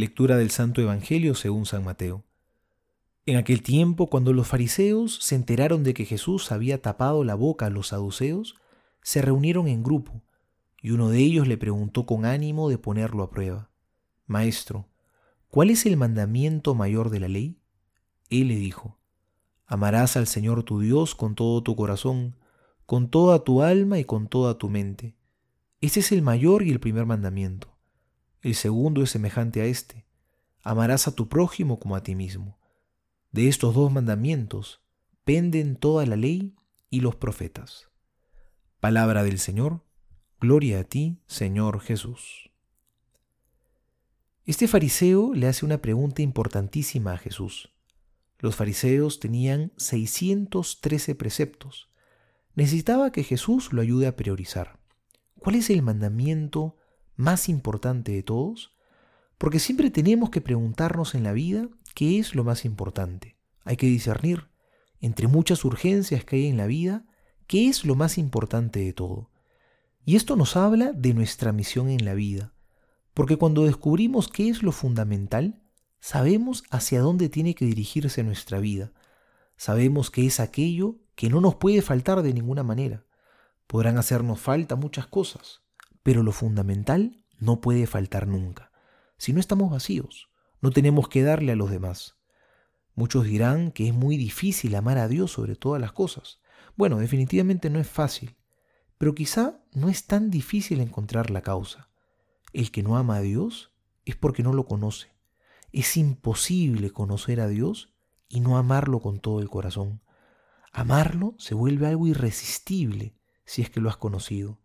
Lectura del Santo Evangelio según San Mateo. En aquel tiempo, cuando los fariseos se enteraron de que Jesús había tapado la boca a los saduceos, se reunieron en grupo, y uno de ellos le preguntó con ánimo de ponerlo a prueba, Maestro, ¿cuál es el mandamiento mayor de la ley? Él le dijo, Amarás al Señor tu Dios con todo tu corazón, con toda tu alma y con toda tu mente. Este es el mayor y el primer mandamiento. El segundo es semejante a este. Amarás a tu prójimo como a ti mismo. De estos dos mandamientos penden toda la ley y los profetas. Palabra del Señor, gloria a ti, Señor Jesús. Este fariseo le hace una pregunta importantísima a Jesús. Los fariseos tenían 613 preceptos. Necesitaba que Jesús lo ayude a priorizar. ¿Cuál es el mandamiento más importante de todos? Porque siempre tenemos que preguntarnos en la vida qué es lo más importante. Hay que discernir entre muchas urgencias que hay en la vida, qué es lo más importante de todo. Y esto nos habla de nuestra misión en la vida, porque cuando descubrimos qué es lo fundamental, sabemos hacia dónde tiene que dirigirse nuestra vida. Sabemos que es aquello que no nos puede faltar de ninguna manera. Podrán hacernos falta muchas cosas, pero lo fundamental no puede faltar nunca. Si no estamos vacíos, no tenemos que darle a los demás. Muchos dirán que es muy difícil amar a Dios sobre todas las cosas. Bueno, definitivamente no es fácil, pero quizá no es tan difícil encontrar la causa. El que no ama a Dios es porque no lo conoce. Es imposible conocer a Dios y no amarlo con todo el corazón. Amarlo se vuelve algo irresistible si es que lo has conocido.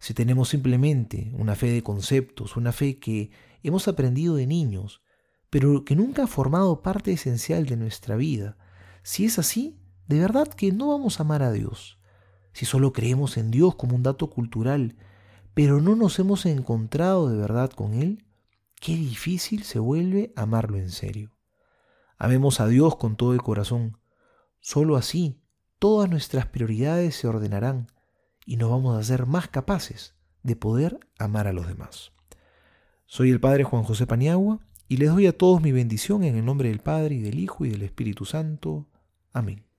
Si tenemos simplemente una fe de conceptos, una fe que hemos aprendido de niños, pero que nunca ha formado parte esencial de nuestra vida, si es así, de verdad que no vamos a amar a Dios. Si solo creemos en Dios como un dato cultural, pero no nos hemos encontrado de verdad con Él, qué difícil se vuelve amarlo en serio. Amemos a Dios con todo el corazón. Solo así todas nuestras prioridades se ordenarán y nos vamos a ser más capaces de poder amar a los demás. Soy el Padre Juan José Paniagua y les doy a todos mi bendición en el nombre del Padre y del Hijo y del Espíritu Santo. Amén.